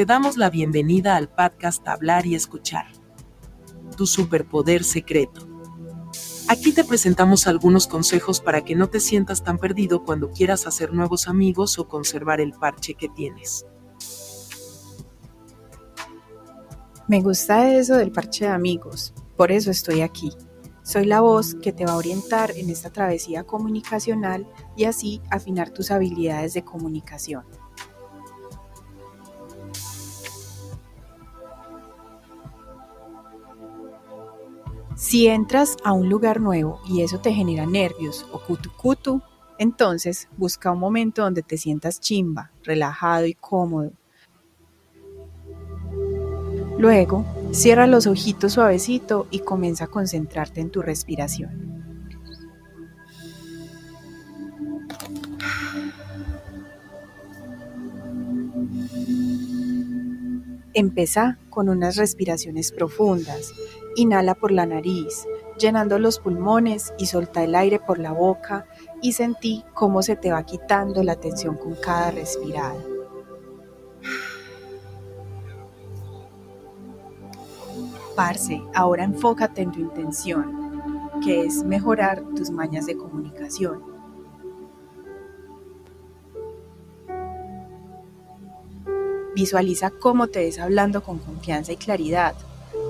Te damos la bienvenida al podcast Hablar y Escuchar. Tu superpoder secreto. Aquí te presentamos algunos consejos para que no te sientas tan perdido cuando quieras hacer nuevos amigos o conservar el parche que tienes. Me gusta eso del parche de amigos, por eso estoy aquí. Soy la voz que te va a orientar en esta travesía comunicacional y así afinar tus habilidades de comunicación. Si entras a un lugar nuevo y eso te genera nervios o cutu entonces busca un momento donde te sientas chimba, relajado y cómodo. Luego, cierra los ojitos suavecito y comienza a concentrarte en tu respiración. Empezá con unas respiraciones profundas Inhala por la nariz, llenando los pulmones y solta el aire por la boca y sentí cómo se te va quitando la tensión con cada respirada. Parce, ahora enfócate en tu intención, que es mejorar tus mañas de comunicación. Visualiza cómo te ves hablando con confianza y claridad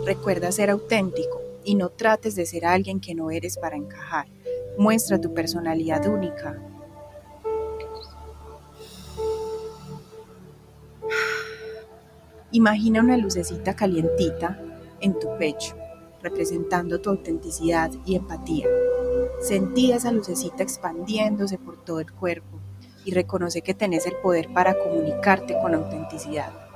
Recuerda ser auténtico y no trates de ser alguien que no eres para encajar. Muestra tu personalidad única. Imagina una lucecita calientita en tu pecho, representando tu autenticidad y empatía. Sentí esa lucecita expandiéndose por todo el cuerpo y reconoce que tenés el poder para comunicarte con autenticidad.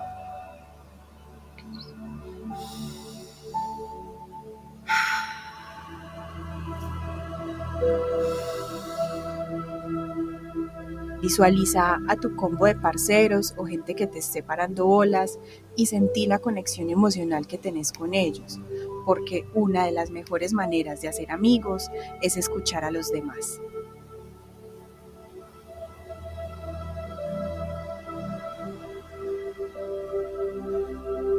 Visualiza a tu combo de parceros o gente que te esté parando bolas y sentí la conexión emocional que tenés con ellos, porque una de las mejores maneras de hacer amigos es escuchar a los demás.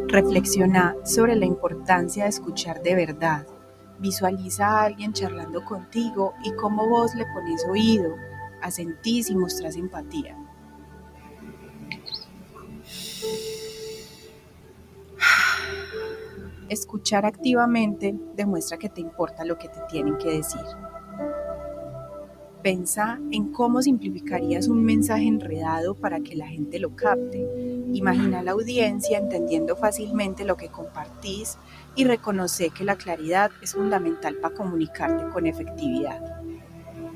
Reflexiona sobre la importancia de escuchar de verdad. Visualiza a alguien charlando contigo y cómo vos le pones oído, asentís y mostrás empatía. Escuchar activamente demuestra que te importa lo que te tienen que decir. Pensa en cómo simplificarías un mensaje enredado para que la gente lo capte. Imagina la audiencia entendiendo fácilmente lo que compartís y reconoce que la claridad es fundamental para comunicarte con efectividad.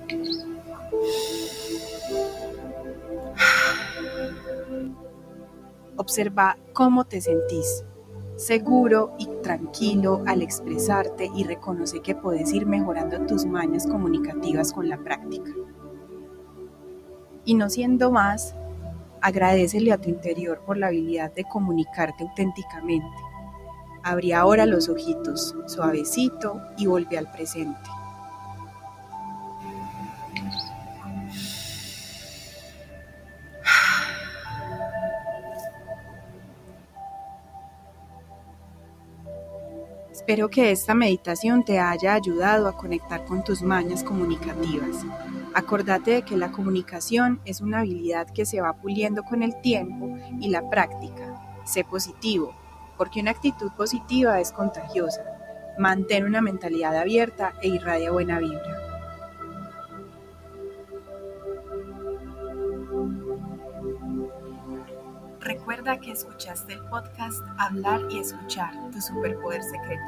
Observa cómo te sentís, seguro y tranquilo al expresarte y reconoce que puedes ir mejorando tus mañas comunicativas con la práctica. Y no siendo más, agradecele a tu interior por la habilidad de comunicarte auténticamente. Abrí ahora los ojitos, suavecito, y vuelve al presente. Espero que esta meditación te haya ayudado a conectar con tus mañas comunicativas. Acordate de que la comunicación es una habilidad que se va puliendo con el tiempo y la práctica. Sé positivo, porque una actitud positiva es contagiosa. Mantén una mentalidad abierta e irradia buena vibra. Recuerda que escuchaste el podcast Hablar y Escuchar, tu superpoder secreto.